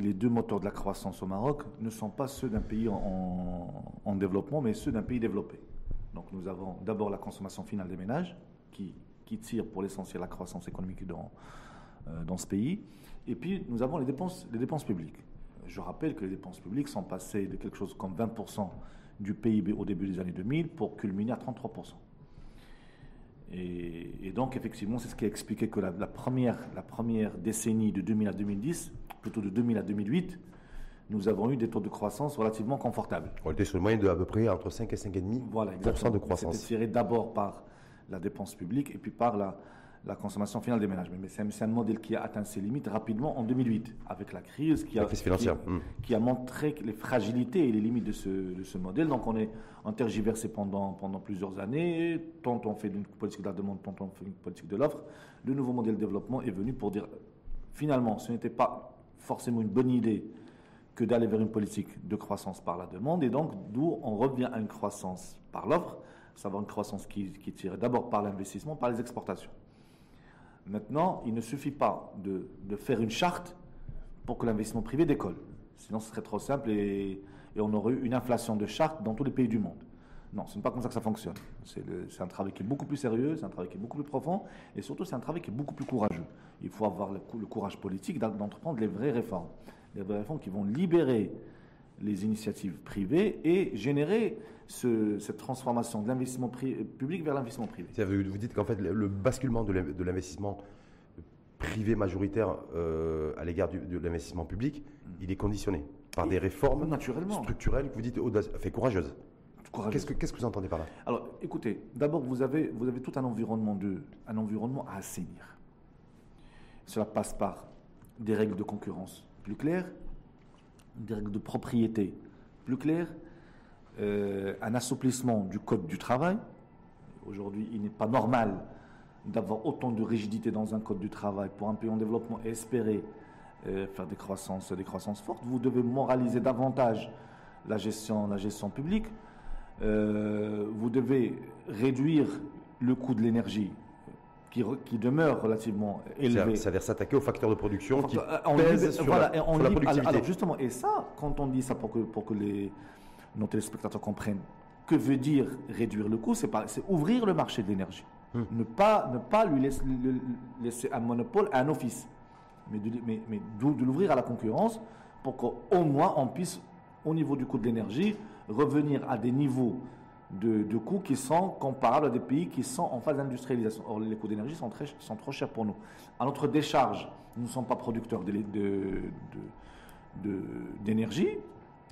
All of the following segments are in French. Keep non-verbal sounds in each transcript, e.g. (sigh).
les deux moteurs de la croissance au Maroc ne sont pas ceux d'un pays en, développement, mais ceux d'un pays développé. Donc nous avons d'abord la consommation finale des ménages, qui, tire pour l'essentiel la croissance économique dans, euh, dans ce pays. Et puis nous avons les dépenses, les dépenses publiques. Je rappelle que les dépenses publiques sont passées de quelque chose comme 20% du PIB au début des années 2000 pour culminer à 33%. Et, donc, effectivement, c'est ce qui a expliqué que la, première, la première décennie de 2000 à 2010, plutôt de 2000 à 2008, nous avons eu des taux de croissance relativement confortables. On était sur le moyen de à peu près entre 5 et 5,5% voilà, de croissance. C'était tiré d'abord par la dépense publique et puis par la, la consommation finale des ménages. Mais c'est un, modèle qui a atteint ses limites rapidement en 2008, avec la crise qui a, hmm. qui, a montré les fragilités et les limites de ce, de ce modèle. Donc on est intergiversé pendant, pendant plusieurs années. Tant on fait une politique de la demande, tant on fait une politique de l'offre. Le nouveau modèle de développement est venu pour dire, finalement, ce n'était pas forcément une bonne idée que d'aller vers une politique de croissance par la demande. Et donc, d'où on revient à une croissance par l'offre, savoir une croissance qui, qui tire d'abord par l'investissement, par les exportations. Maintenant, il ne suffit pas de, faire une charte pour que l'investissement privé décolle. Sinon, ce serait trop simple et, on aurait eu une inflation de chartes dans tous les pays du monde. Non, ce n'est pas comme ça que ça fonctionne. C'est un travail qui est beaucoup plus sérieux, c'est un travail qui est beaucoup plus profond, et surtout c'est un travail qui est beaucoup plus courageux. Il faut avoir le, le courage politique d'entreprendre les vraies réformes. Les vraies réformes qui vont libérer les initiatives privées et générer cette transformation de l'investissement public vers l'investissement privé. Vous dites qu'en fait, le basculement de l'investissement privé majoritaire euh, à l'égard de l'investissement public, mm. il est conditionné par des réformes naturellement. structurelles que vous dites fait courageuses. Qu'est-ce que, qu'est-ce que vous entendez par là? Alors, écoutez, d'abord, vous avez, vous avez tout un environnement, de, un environnement à assainir. Cela passe par des règles de concurrence plus claires, des règles de propriété plus claires, euh, un assouplissement du code du travail. Aujourd'hui, il n'est pas normal d'avoir autant de rigidité dans un code du travail pour un pays en développement et espérer euh, faire des croissances, des croissances fortes. Vous devez moraliser davantage la gestion, la gestion publique. Euh, vous devez réduire le coût de l'énergie qui, demeure relativement élevé. C'est-à-dire s'attaquer aux facteurs de production qui on pèsent sur, la, productivité. Alors, justement, et ça, quand on dit ça pour que, pour que les, nos téléspectateurs comprennent, que veut dire réduire le coût C'est ouvrir le marché de l'énergie. Hmm. Ne, pas, ne pas lui laisser, laisser, un monopole à un office, mais de, mais, mais de l'ouvrir à la concurrence pour qu'au moins on puisse, au niveau du coût de l'énergie, revenir à des niveaux de, coûts qui sont comparables à des pays qui sont en phase d'industrialisation. Or, les coûts d'énergie sont, trop chers pour nous. À notre décharge, nous ne sommes pas producteurs d'énergie,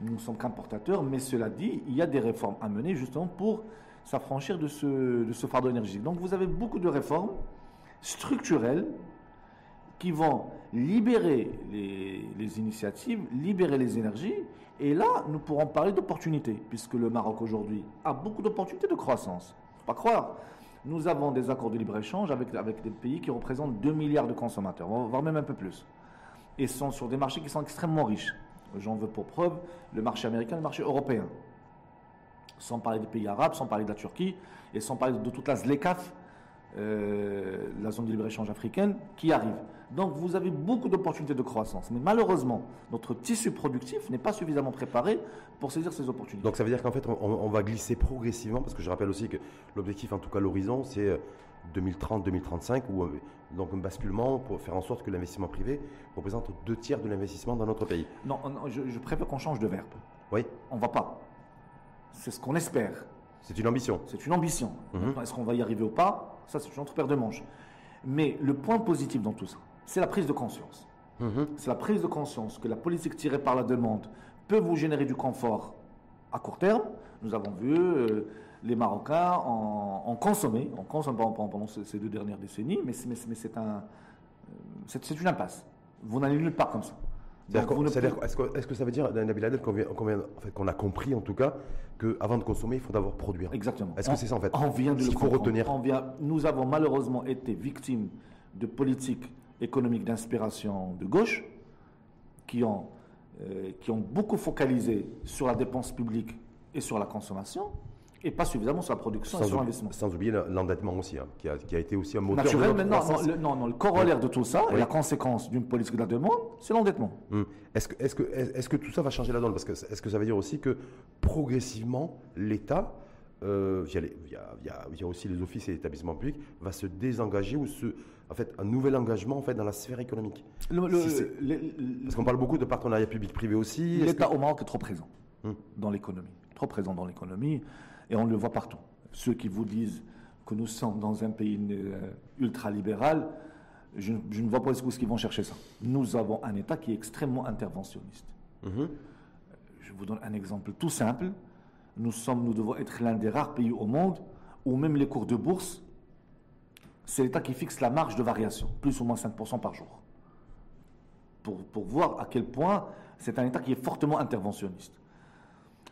nous ne sommes qu'importateurs, mais cela dit, il y a des réformes à mener justement pour s'affranchir de ce, de ce fardeau énergétique. Donc vous avez beaucoup de réformes structurelles qui vont libérer les, initiatives, libérer les énergies. Et là, nous pourrons parler d'opportunités, puisque le Maroc aujourd'hui a beaucoup d'opportunités de croissance. Pas croire. Nous avons des accords de libre-échange avec, avec des pays qui représentent 2 milliards de consommateurs, voire même un peu plus. Et sont sur des marchés qui sont extrêmement riches. J'en veux pour preuve le marché américain le marché européen. Sans parler des pays arabes, sans parler de la Turquie, et sans parler de toute la ZLECAF, euh, la zone de libre-échange africaine, qui arrive. Donc vous avez beaucoup d'opportunités de croissance. Mais malheureusement, notre tissu productif n'est pas suffisamment préparé pour saisir ces opportunités. Donc ça veut dire qu'en fait, on, va glisser progressivement, parce que je rappelle aussi que l'objectif, en tout cas l'horizon, c'est 2030-2035, euh, ou donc un basculement pour faire en sorte que l'investissement privé représente deux tiers de l'investissement dans notre pays. Non, je, préfère qu'on change de verbe. Oui. On va pas. C'est ce qu'on espère. C'est une ambition. C'est une ambition. Mhm. Est-ce qu'on va y arriver ou pas? Ça, c'est une autre paire de manches. Mais le point positif dans tout ça, c'est la prise de conscience. Mhm. C'est la prise de conscience que la politique tirée par la demande peut vous générer du confort à court terme. Nous avons vu euh, les Marocains en, consommer, en consomment pendant, ces deux dernières décennies, mais, c'est un, euh, c'est une impasse. Vous n'allez nulle part comme ça. Est-ce que, ça veut dire, Nabil Adel, qu'on a compris en tout cas qu'avant de consommer, il faut d'abord produire Exactement. Est-ce que c'est ça en fait? On vient de le faut retenir. On vient, nous avons malheureusement été victimes de politiques économiques d'inspiration de gauche qui ont, euh, qui ont beaucoup focalisé sur la dépense publique et sur la consommation. Et pas suffisamment sur la production et sur l'investissement. Sans oublier l'endettement aussi, hein, qui, a, qui, a, été aussi un moteur Naturel, de non, non, le, non, non, le corollaire de tout ça, et la conséquence d'une politique de la demande, c'est l'endettement. Hum. Est-ce que, est que, est que tout ça va changer la donne? Parce que est-ce que ça veut dire aussi que progressivement, l'État, euh, via, via, via, aussi les offices et les établissements publics, va se désengager ou se, en fait, un nouvel engagement en fait, dans la sphère économique Parce qu'on parle beaucoup de partenariat public-privé aussi. L'État au Maroc est trop présent hum. dans l'économie. Trop présent dans l'économie. Et on le voit partout. Ceux qui vous disent que nous sommes dans un pays euh, ultralibéral, je, je, ne vois pas où est-ce qu'ils vont chercher ça. Nous avons un État qui est extrêmement interventionniste. Mhm. Je vous donne un exemple tout simple. Nous, sommes, nous devons être l'un des rares pays au monde où même les cours de bourse, c'est l'État qui fixe la marge de variation, plus ou moins 5% par jour. Pour, pour voir à quel point c'est un État qui est fortement interventionniste.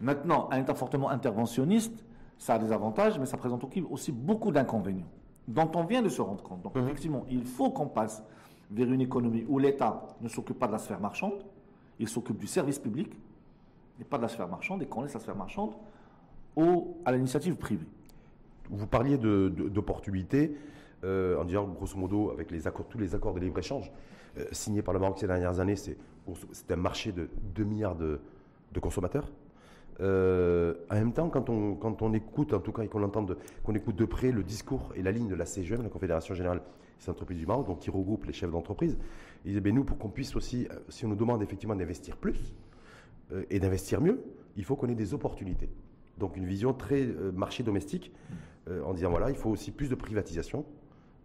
Maintenant, un État fortement interventionniste, ça a des avantages, mais ça présente aussi beaucoup d'inconvénients, dont on vient de se rendre compte. Donc, mhm. effectivement, il faut qu'on passe vers une économie où l'État ne s'occupe pas de la sphère marchande, il s'occupe du service public, et pas de la sphère marchande, et qu'on laisse la sphère marchande au, à l'initiative privée. Vous parliez d'opportunités, en disant grosso modo, avec tous les accords de libre-échange euh, signés par le Maroc ces dernières années, c'est un marché de 2 milliards de consommateurs. Euh, en même temps, quand on, écoute, en tout cas, et qu'on écoute de près le discours et la ligne de la CGM, la Confédération Générale des Entreprises du Maroc, donc qui regroupe les chefs d'entreprise, ils disent, ben nous, pour qu'on puisse aussi, euh, si on nous demande effectivement d'investir plus euh, et d'investir mieux, il faut qu'on ait des opportunités. Donc une vision très marché domestique, en disant, voilà, il faut aussi plus de privatisation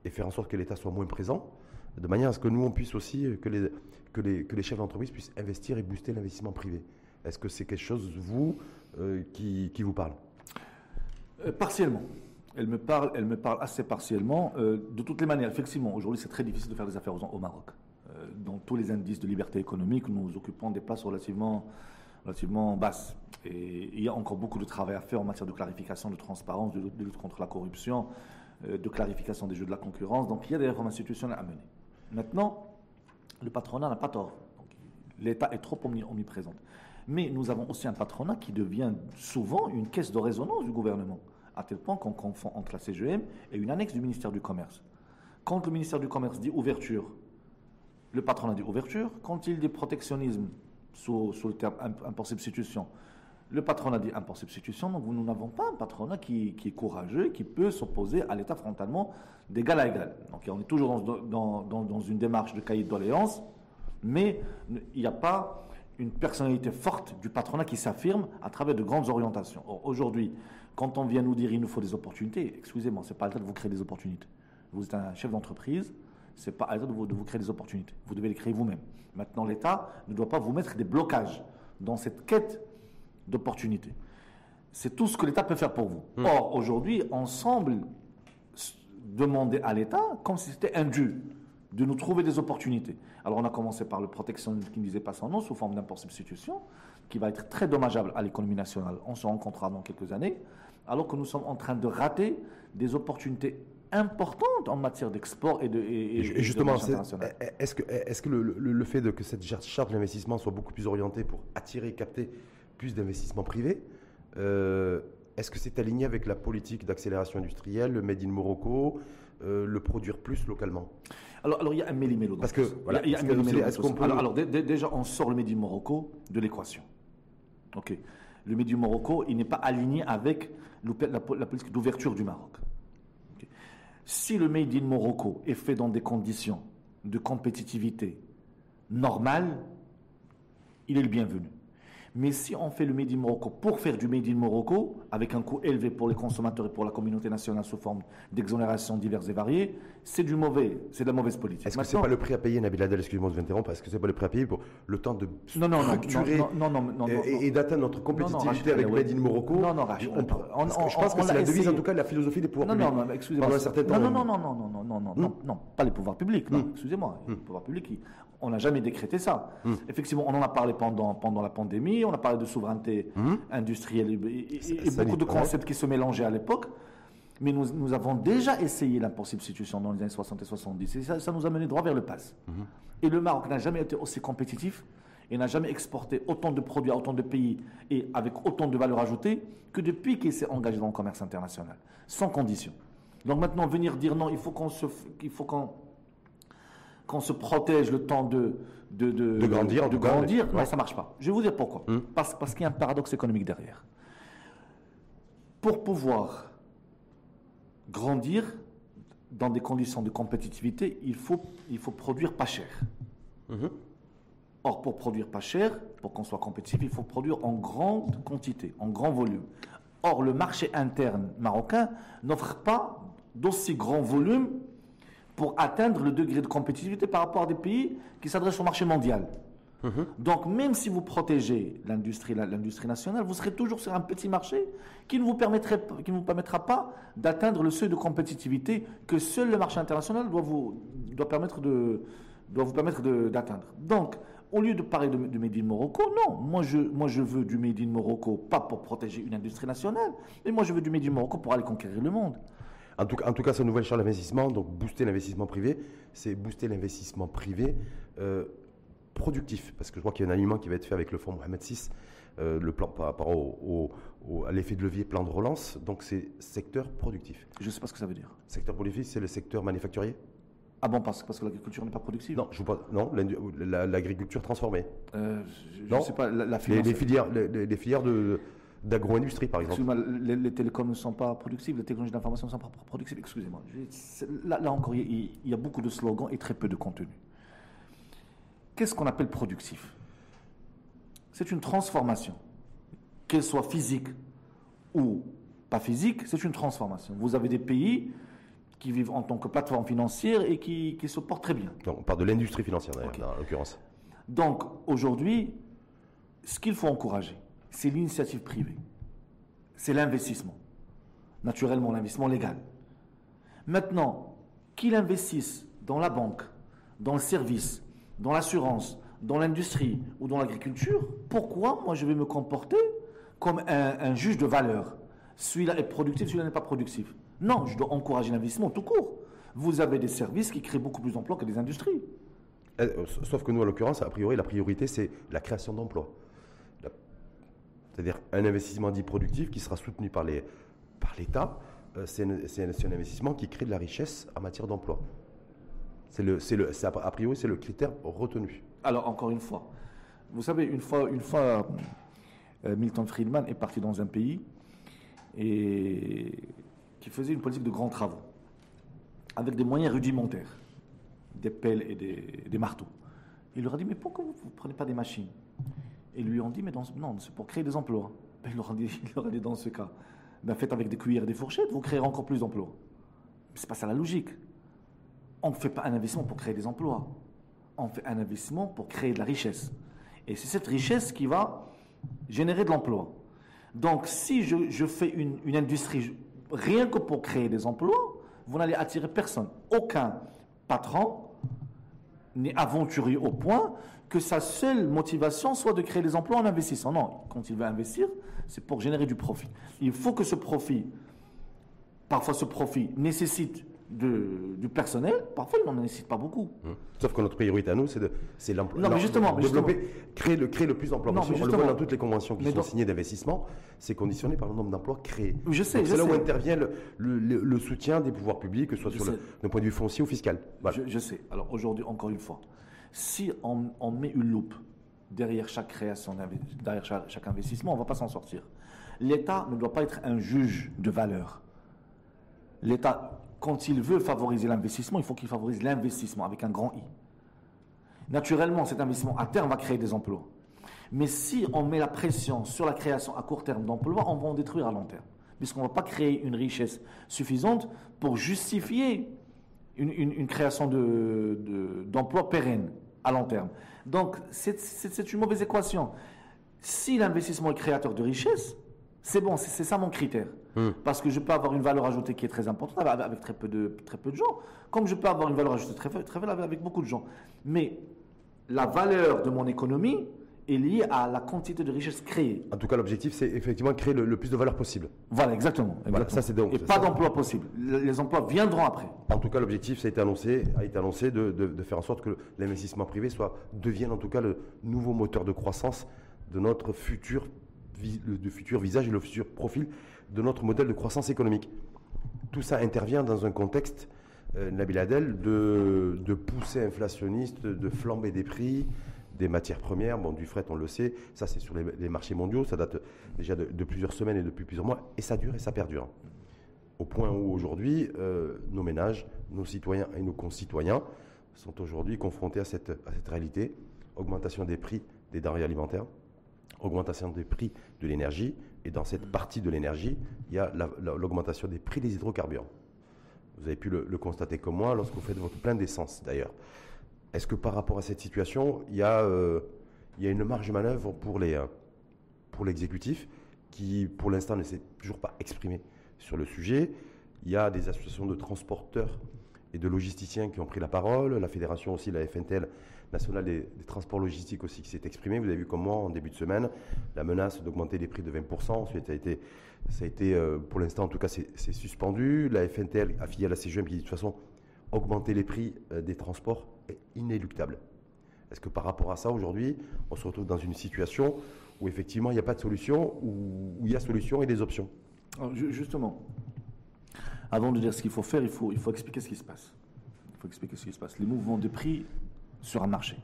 et faire en sorte que l'État soit moins présent, de manière à ce que nous, on puisse aussi, que les, que les, que les chefs d'entreprise puissent investir et booster l'investissement privé. Est-ce que c'est quelque chose, vous, euh, qui, vous parle? Euh, Partiellement. Elle me parle, elle me parle assez partiellement. Euh, de toutes les manières, effectivement, aujourd'hui, c'est très difficile de faire des affaires au Maroc. dans tous les indices de liberté économique, nous occupons des places relativement, relativement basses. Et il y a encore beaucoup de travail à faire en matière de clarification, de transparence, de, lutte contre la corruption, de clarification des jeux de la concurrence. Donc il y a des réformes institutionnelles à mener. Maintenant, le patronat n'a pas tort. L'État est trop omniprésent. Mais nous avons aussi un patronat qui devient souvent une caisse de résonance du gouvernement, à tel point qu'on confond entre la CGM et une annexe du ministère du Commerce. Quand le ministère du Commerce dit ouverture, le patronat dit ouverture. Quand il dit protectionnisme, sous, le terme import substitution, le patronat dit import substitution. Donc nous n'avons pas un patronat qui, est courageux, qui peut s'opposer à l'État frontalement d'égal à égal. Donc on est toujours dans, une démarche de cahier de doléances, mais il n'y a pas une personnalité forte du patronat qui s'affirme à travers de grandes orientations. Or, aujourd'hui, quand on vient nous dire il nous faut des opportunités, excusez-moi, ce n'est pas le cas de vous créer des opportunités. Vous êtes un chef d'entreprise, ce n'est pas à vous, de vous créer des opportunités. Vous devez les créer vous-même. Maintenant, l'État ne doit pas vous mettre des blocages dans cette quête d'opportunités. C'est tout ce que l'État peut faire pour vous. Hmm. Or, aujourd'hui, on semble demander à l'État comme si c'était un dû de nous trouver des opportunités. Alors on a commencé par le protection qui ne disait pas son nom sous forme d'import substitution, qui va être très dommageable à l'économie nationale. On se rencontrera dans quelques années, alors que nous sommes en train de rater des opportunités importantes en matière d'export et de et, justement, est-ce que, le, fait de, que cette charte d'investissement soit beaucoup plus orientée pour attirer et capter plus d'investissements privés, euh, est-ce que c'est aligné avec la politique d'accélération industrielle, le Made in Morocco, euh, le produire plus localement? Alors, alors, il y a un méli-mélo. Parce que, voilà, il y a, un méli Alors, alors déjà, on sort le Made in Morocco de l'équation. OK. Le Made in Morocco, il n'est pas aligné avec la, politique d'ouverture du Maroc. Si le Made in Morocco est fait dans des conditions de compétitivité normales, il est le bienvenu. Mais si on fait le Made in Morocco pour faire du Made in Morocco, avec un coût élevé pour les consommateurs et pour la communauté nationale sous forme d'exonérations diverses et variées, c'est du mauvais, c'est de la mauvaise politique. Est-ce que c'est pas le prix à payer, Nabil Adel, excusez-moi de vous interrompre, est-ce que c'est pas le prix à payer pour le temps de structurer et, d'atteindre notre compétitivité avec Made in Morocco Non, non, Je pense que c'est la devise, en tout cas, de la philosophie des pouvoirs publics. Non, non, excusez-moi. Non, non, non, non, non, non, non, non, non, non, pas les pouvoirs publics, non, excusez-moi. Les pouvoirs publics, on n'a jamais décrété ça. Hmm. Effectivement, on en a parlé pendant, pendant la pandémie, on a parlé de souveraineté hmm. industrielle et, beaucoup de concepts qui se mélangeaient à l'époque. Mais nous, nous, avons déjà essayé l'import substitution dans les années 60 et 70. Et ça, ça nous a mené droit vers le pass. Hmm. Et le Maroc n'a jamais été aussi compétitif et n'a jamais exporté autant de produits à autant de pays et avec autant de valeur ajoutée que depuis qu'il s'est engagé dans le commerce international, sans condition. Donc maintenant, venir dire non, il faut qu'on se, faut qu'on, se protège le temps de, de, de, grandir, de grandir, ça marche pas. Je vais vous dire pourquoi. Hmm. Parce, parce qu'il y a un paradoxe économique derrière. Pour pouvoir grandir dans des conditions de compétitivité, il faut, il faut produire pas cher. Mhm. Or, pour produire pas cher, pour qu'on soit compétitif, il faut produire en grande quantité, en grand volume. Or, le marché interne marocain n'offre pas d'aussi grand volume pour atteindre le degré de compétitivité par rapport à des pays qui s'adressent au marché mondial. Mhm. Donc, même si vous protégez l'industrie, nationale, vous serez toujours sur un petit marché qui ne vous, permettrait, permettra pas d'atteindre le seuil de compétitivité que seul le marché international doit vous, permettre de, d'atteindre. Donc, au lieu de parler de, de Made in Morocco, non. Moi je, veux du Made in Morocco, pas pour protéger une industrie nationale, mais moi, je veux du Made in Morocco pour aller conquérir le monde. En tout, en tout cas, ce nouvel champ d'investissement, donc booster l'investissement privé, c'est booster l'investissement privé euh, productif. Parce que je crois qu'il y a un alignement qui va être fait avec le fonds Mohamed VI, euh, le plan par rapport au, à l'effet de levier plan de relance. Donc, c'est secteur productif. Je ne sais pas ce que ça veut dire. Secteur productif, c'est le secteur manufacturier? Ah bon, parce, parce que l'agriculture n'est pas productive Non, je non l'agriculture transformée. Euh, je sais pas, la, les, filières, les, filières de, d'agro-industrie, par exemple. Les, les, télécoms ne sont pas productives, les technologies d'information ne sont pas productives. Excusez-moi. Là, là, encore, il y, a beaucoup de slogans et très peu de contenu. Qu'est-ce qu'on appelle productif? C'est une transformation. Qu'elle soit physique ou pas physique, c'est une transformation. Vous avez des pays qui vivent en tant que plateforme financière et qui, se portent très bien. on parle de l'industrie financière, en l'occurrence. Donc, aujourd'hui, ce qu'il faut encourager, c'est l'initiative privée. C'est l'investissement. Naturellement, l'investissement légal. Maintenant, qu'il investisse dans la banque, dans le service, dans l'assurance, dans l'industrie ou dans l'agriculture, pourquoi moi je vais me comporter comme un, un juge de valeur? Celui-là est productif, celui-là n'est pas productif. Non, je dois encourager l'investissement tout court. Vous avez des services qui créent beaucoup plus d'emplois que des industries. Euh, sauf que nous, en l'occurrence, a priori, la priorité, c'est la création d'emplois. C'est-à-dire un investissement dit productif qui sera soutenu par l'État. Euh, c'est un, investissement qui crée de la richesse en matière d'emploi. C'est le, a priori, c'est le critère retenu. Alors, encore une fois, vous savez, une fois, euh, Milton Friedman est parti dans un pays et qui faisait une politique de grands travaux, avec des moyens rudimentaires, des pelles et des, marteaux. Il leur a dit, mais pourquoi vous ne prenez pas des machines? Et lui ont dit, mais non, c'est pour créer des emplois. Ben, il, leur a dit, (laughs) il dit, dans ce cas, ben, faites avec des cuillères et des fourchettes, vous créerez encore plus d'emplois. Ce n'est pas ça la logique. On ne fait pas un investissement pour créer des emplois. On fait un investissement pour créer de la richesse. Et c'est cette richesse qui va générer de l'emploi. Donc, si je, fais une, industrie rien que pour créer des emplois, vous n'allez attirer personne. Aucun patron n'est aventurier au point que sa seule motivation soit de créer des emplois en investissant. Non, quand il veut investir, c'est pour générer du profit. Il faut que ce profit, parfois ce profit nécessite du personnel, parfois il n'en nécessite pas beaucoup. Hum. Sauf que notre priorité à nous, c'est l'emploi. Non, mais justement, développer, créer le, créer le plus d'emplois possible. On le voit dans toutes les conventions qui sont signées d'investissement, c'est conditionné par le nombre d'emplois créés. Je sais. C'est là où intervient le, soutien des pouvoirs publics, que ce soit sur le, point de vue foncier ou fiscal. Je, sais. Alors aujourd'hui, encore une fois, si on, met une loupe derrière chaque création, derrière chaque, chaque investissement, on ne va pas s'en sortir. L'État ne doit pas être un juge de valeur. L'État quand il veut favoriser l'investissement, il faut qu'il favorise l'investissement avec un grand I. Naturellement, cet investissement à terme va créer des emplois. Mais si on met la pression sur la création à court terme d'emplois, on va en détruire à long terme. Puisqu'on ne va pas créer une richesse suffisante pour justifier une, création d'emplois de, pérennes à long terme. Donc, c'est une mauvaise équation. Si l'investissement est créateur de richesse, c'est bon, c'est ça mon critère. Hmm. Parce que je peux avoir une valeur ajoutée qui est très importante avec, très, peu de, très peu de gens, comme je peux avoir une valeur ajoutée très, très faible avec beaucoup de gens. Mais la valeur de mon économie est lié à la quantité de richesse créée. En tout cas, l'objectif, c'est effectivement créer le, plus de valeur possible. Voilà, exactement. ça, c'est Et pas d'emplois possibles. Les emplois viendront après. En tout cas, l'objectif, ça a été annoncé, a été annoncé de, de faire en sorte que l'investissement privé soit, devienne en tout cas le nouveau moteur de croissance de notre futur, le, futur visage et le futur profil de notre modèle de croissance économique. Tout ça intervient dans un contexte, euh, Nabil Adel, de, poussée inflationniste, de flambée des prix, des matières premières, bon, du fret, on le sait, ça c'est sur les, marchés mondiaux, ça date déjà de, plusieurs semaines et depuis plusieurs mois, et ça dure et ça perdure. Au point où aujourd'hui, euh, nos ménages, nos citoyens et nos concitoyens sont aujourd'hui confrontés à cette, à cette réalité, augmentation des prix des denrées alimentaires, augmentation des prix de l'énergie, et dans cette partie de l'énergie, il y a l'augmentation des prix des hydrocarbures. Vous avez pu le, constater comme moi lorsque vous faites votre plein d'essence d'ailleurs. Est-ce que par rapport à cette situation, il y a, euh, il y a une marge de manœuvre euh, pour l'exécutif qui, pour l'instant, ne s'est toujours pas exprimé sur le sujet? Il y a des associations de transporteurs et de logisticiens qui ont pris la parole, la fédération aussi, la FNTL, nationale des, transports logistiques aussi qui s'est exprimée. Vous avez vu comme moi en début de semaine la menace d'augmenter les prix de 20%. Ensuite, ça a été, ça a été euh, pour l'instant en tout cas, c'est suspendu. La FNTL, affiliée à la CGM, qui dit de toute façon, augmenter les prix euh, des transports est inéluctable. Est-ce que par rapport à ça, aujourd'hui, on se retrouve dans une situation où effectivement il n'y a pas de solution, où il y a solution et des options? Justement, avant de dire ce qu'il faut faire, il faut, il faut expliquer ce qui se passe. Il faut expliquer ce qui se passe. Les mouvements de prix sur un marché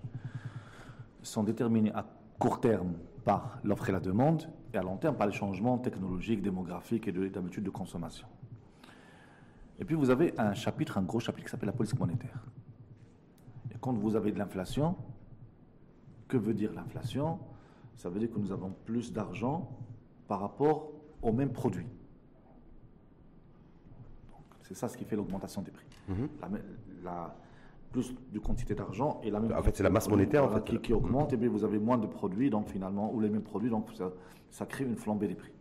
sont déterminés à court terme par l'offre et la demande et à long terme par les changements technologiques, démographiques et d'habitude de consommation. Et puis vous avez un chapitre, un gros chapitre qui s'appelle la politique monétaire. Et quand vous avez de l'inflation, que veut dire l'inflation? Ça veut dire que nous avons plus d'argent par rapport aux mêmes produits. C'est ça ce qui fait l'augmentation des prix. Mhm. la, plus de quantité d'argent et la même. En fait, c'est la masse monétaire en fait. qui, augmente, et bien vous avez moins de produits, donc finalement, ou les mêmes produits, donc ça, ça crée une flambée des prix.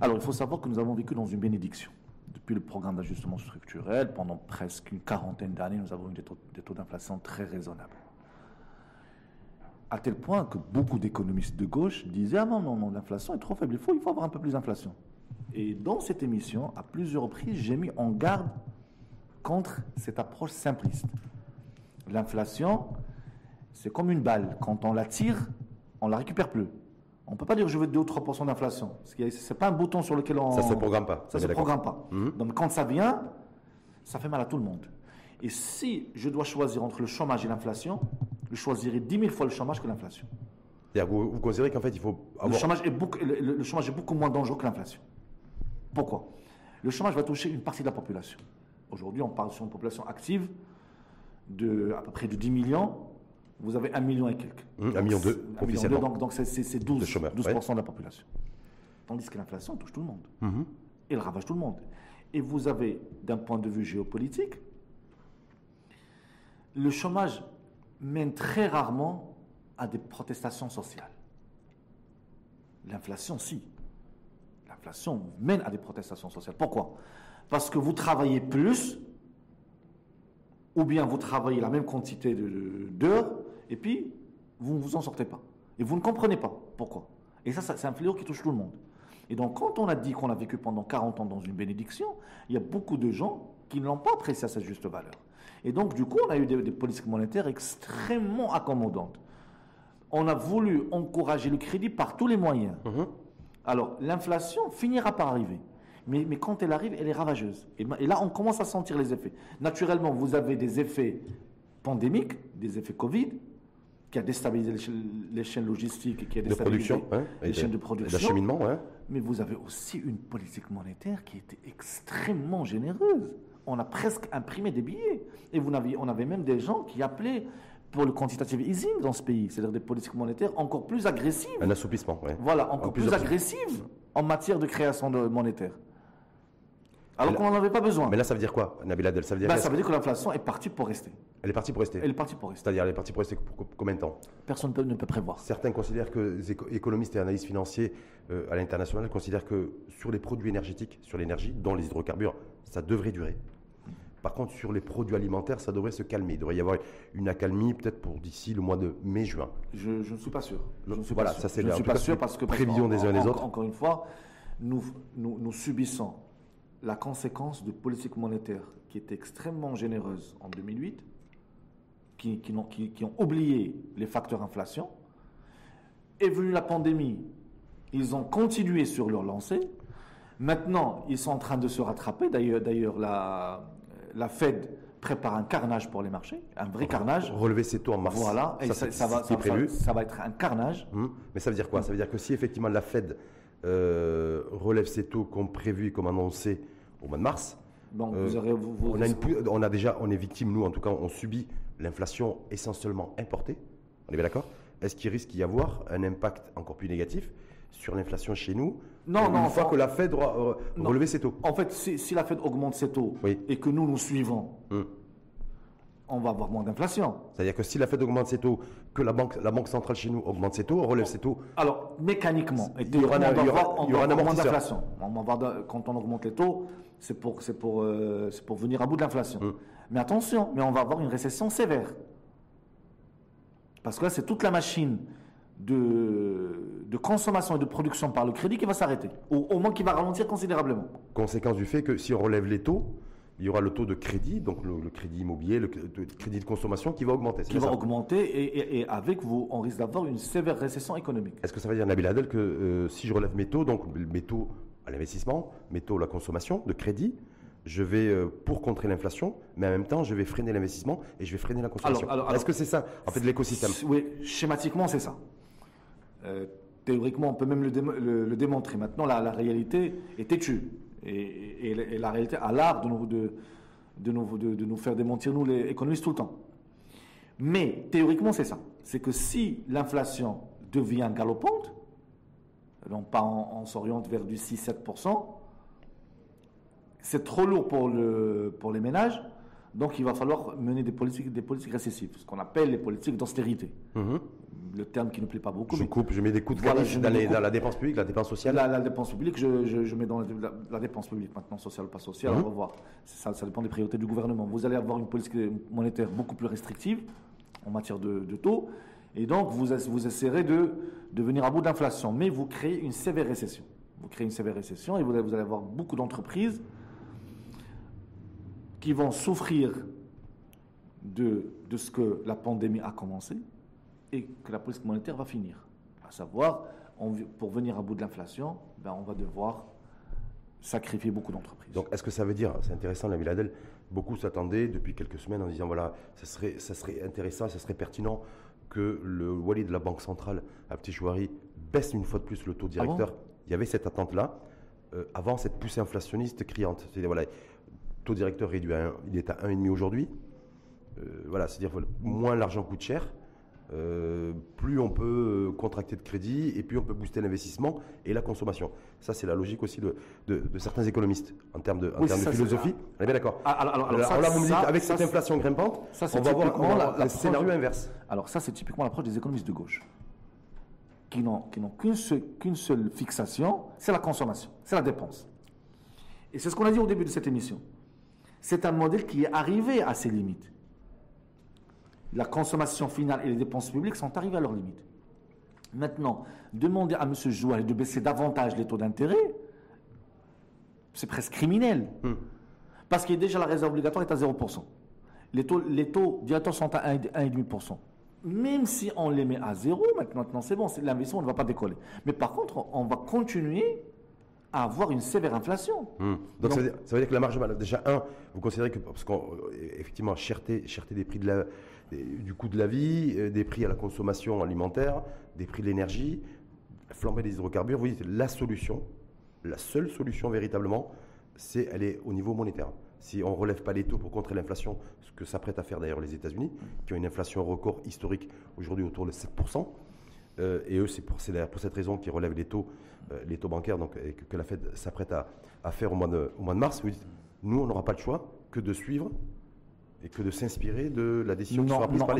Alors, il faut savoir que nous avons vécu dans une bénédiction. Depuis le programme d'ajustement structurel, pendant presque une quarantaine d'années, nous avons eu des taux, d'inflation très raisonnables. À tel point que beaucoup d'économistes de gauche disaient Ah non, non, non, l'inflation est trop faible, il faut, il faut avoir un peu plus d'inflation. Et dans cette émission, à plusieurs reprises, j'ai mis en garde contre cette approche simpliste. L'inflation, c'est comme une balle. Quand on la tire, on la récupère plus. On ne peut pas dire je veux 2 ou 3% d'inflation. Ce n'est pas un bouton sur lequel on. Ça ne se programme pas. Ça ne se programme pas. Mhm. Donc quand ça vient, ça fait mal à tout le monde. Et si je dois choisir entre le chômage et l'inflation, je choisirai 10 000 fois le chômage que l'inflation. Vous, vous, considérez qu'en fait, il faut. Le, chômage est beaucoup, le chômage est beaucoup moins dangereux que l'inflation. Pourquoi? Le chômage va toucher une partie de la population. Aujourd'hui, on parle sur une population active de à peu près de 10 millions. Vous avez 1 million et quelques. Mmh, 1 million 2, officiellement. donc, donc c'est 12, 12 de la population. Tandis que l'inflation touche tout le monde. Mmh. Elle ravage tout le monde. Et vous avez, d'un point de vue géopolitique, le chômage mène très rarement à des protestations sociales. L'inflation, si. L'inflation mène à des protestations sociales. Pourquoi? Parce que vous travaillez plus, ou bien vous travaillez la même quantité d'heures, et puis vous ne vous en sortez pas. Et vous ne comprenez pas pourquoi. Et ça, c'est un fléau qui touche tout le monde. Et donc, quand on a dit qu'on a vécu pendant 40 ans dans une bénédiction, il y a beaucoup de gens qui ne l'ont pas apprécié à sa juste valeur. Et donc, du coup, on a eu des, politiques monétaires extrêmement accommodantes. On a voulu encourager le crédit par tous les moyens. Mm-hmm. Alors, l'inflation finira par arriver mais, quand elle arrive, elle est ravageuse. Et, là, on commence à sentir les effets. Naturellement, vous avez des effets pandémiques, des effets Covid, qui a déstabilisé les, chaînes logistiques, qui a déstabilisé les chaînes de production. L'acheminement, Mais vous avez aussi une politique monétaire qui était extrêmement généreuse. On a presque imprimé des billets. Et vous on avait même des gens qui appelaient pour le quantitative easing dans ce pays, c'est-à-dire des politiques monétaires encore plus agressives. Un assouplissement, oui. Voilà, encore plus, plus agressives en matière de création de monétaire. Alors qu'on n'en avait pas besoin. Mais là, ça veut dire quoi, Nabil Adel ça veut dire, bah, ça veut dire que l'inflation est partie pour rester. Elle est partie pour rester Elle est partie pour rester. C'est-à-dire, elle est partie pour rester pour combien de temps? Personne ne peut prévoir. Certains considèrent que les économistes et analystes financiers euh, à l'international considèrent que sur les produits énergétiques, sur l'énergie, dont les hydrocarbures, ça devrait durer. Par contre, sur les produits alimentaires, ça devrait se calmer. Il devrait y avoir une accalmie peut-être pour d'ici le mois de mai-juin. Je, ne suis pas sûr. Je ne suis voilà, pas ça c'est Je ne suis pas sûr parce que prévision des uns et des autres. Encore une fois, nous, nous, subissons la conséquence de politiques monétaires qui étaient extrêmement généreuses en 2008, qui, qui, ont, qui, qui ont oublié les facteurs inflation. Est venue la pandémie, ils ont continué sur leur lancée. Maintenant, ils sont en train de se rattraper. D'ailleurs, d'ailleurs la, la Fed prépare un carnage pour les marchés, un vrai carnage. Relever ses taux en mars. Voilà, et ça, va, ça, va, être un carnage. Hum, mais ça veut dire quoi? Ça veut dire que si effectivement la Fed euh, relève ses taux comme prévu et comme annoncé au mois de mars, vous on, a on, a déjà, on est victime, nous en tout cas, on subit l'inflation essentiellement importée. On est bien d'accord? Est-ce qu'il risque d'y avoir un impact encore plus négatif sur l'inflation chez nous? Non, non, une fois que la Fed doit euh, relever ses taux. En fait, si, la Fed augmente ses taux et que nous nous suivons, hum. On va avoir moins d'inflation. C'est-à-dire que si la Fed augmente ses taux, que la banque, la banque centrale chez nous augmente ses taux, relève ses taux. Alors, mécaniquement, il y aura, un moins d'inflation. Quand on augmente les taux, c'est pour, pour, euh, pour venir à bout de l'inflation. Hum. Mais attention, mais on va avoir une récession sévère. Parce que là, c'est toute la machine de, consommation et de production par le crédit qui va s'arrêter, ou au moins qui va ralentir considérablement. Conséquence du fait que si on relève les taux, il y aura le taux de crédit, donc le, crédit immobilier, le, crédit de consommation qui va augmenter. Qui va augmenter et, avec vous, on risque d'avoir une sévère récession économique. Est-ce que ça veut dire, Nabil Adel, que euh, si je relève mes taux, donc mes taux à l'investissement, mes taux à la consommation, de crédit, je vais, euh, pour contrer l'inflation, mais en même temps, je vais freiner l'investissement et je vais freiner la consommation. Est-ce que c'est ça, en fait, l'écosystème? Oui, schématiquement, c'est ça. Euh, théoriquement, on peut même le, démontrer. Maintenant, la, réalité est têtue. Et, la réalité a l'art de nous, nous faire démentir, nous, les économistes, tout le temps. Mais théoriquement, c'est ça. C'est que si l'inflation devient galopante, pas on, s'oriente vers du 6-7%, c'est trop lourd pour, le, pour les ménages, donc il va falloir mener des politiques, récessives, ce qu'on appelle les politiques d'austérité. Mm-hmm le terme qui ne plaît pas beaucoup. Je coupe, je mets des coups de voilà, dans, la dépense publique, la dépense sociale La, dépense publique, je, mets dans la, dépense publique maintenant, sociale ou pas sociale, mhm. on va voir. Ça, dépend des priorités du gouvernement. Vous allez avoir une politique monétaire beaucoup plus restrictive en matière de, taux, et donc vous, vous essaierez de, de venir à bout d'inflation, mais vous créez une sévère récession. Vous créez une sévère récession et vous allez, vous allez avoir beaucoup d'entreprises qui vont souffrir de, de ce que la pandémie a commencé, et que la politique monétaire va finir. À savoir, pour venir à bout de l'inflation, ben on va devoir sacrifier beaucoup d'entreprises. Donc, est-ce que ça veut dire, c'est intéressant, la Villadelle, beaucoup s'attendaient depuis quelques semaines en disant voilà, ça serait, ça serait intéressant, ça serait pertinent que le Wali de la Banque centrale, à Petit Chouari, baisse une fois de plus le taux directeur. Ah Il y avait cette attente-là, euh, avant cette poussée inflationniste criante. C'est-à-dire, voilà, taux directeur réduit à 1, il est à 1,5 aujourd'hui. Euh, voilà, c'est-à-dire moins l'argent coûte cher. Euh, plus on peut euh, contracter de crédit et plus on peut booster l'investissement et la consommation. Ça, c'est la logique aussi de, de, certains économistes en termes de, en termes de philosophie. on est bien d'accord. Ah, alors, là, vous me dites, avec cette inflation grimpante, ça, on va voir le scénario inverse. Alors ça, c'est typiquement l'approche des économistes de gauche qui n'ont qu'une seule, qu'une seule fixation, c'est la consommation, c'est la dépense. Et c'est ce qu'on a dit au début de cette émission. C'est un modèle qui est arrivé à ses limites la consommation finale et les dépenses publiques sont arrivées à leurs limites. Maintenant, demander à M. Joual de baisser davantage les taux d'intérêt, c'est presque criminel. Hmm. Parce que déjà la réserve obligatoire est à 0%. Les taux, les taux sont à 1,5%. Même si on les met à zéro, maintenant c'est bon, l'investissement ne va pas décoller. Mais par contre, on va continuer à avoir une sévère inflation. Hmm. Donc, ça, veut dire, que la marge, déjà, un, vous considérez que, parce qu'effectivement, cherté, cherté des prix de la, du coût de la vie, euh, des prix à la consommation alimentaire, des prix de l'énergie, flamber des hydrocarbures. Vous dites la solution, la seule solution véritablement, c'est elle est au niveau monétaire. Si on ne relève pas les taux pour contrer l'inflation, ce que s'apprêtent à faire d'ailleurs les États-Unis, qui ont une inflation record historique aujourd'hui autour de 7%, euh, et eux, c'est pour, pour, cette raison qu'ils relèvent les taux, euh, les taux bancaires, donc, et que, la Fed s'apprête à, faire au mois de, au mois de mars. Vous dites, nous, on n'aura pas le choix que de suivre et que de s'inspirer de la décision qui sera prise par,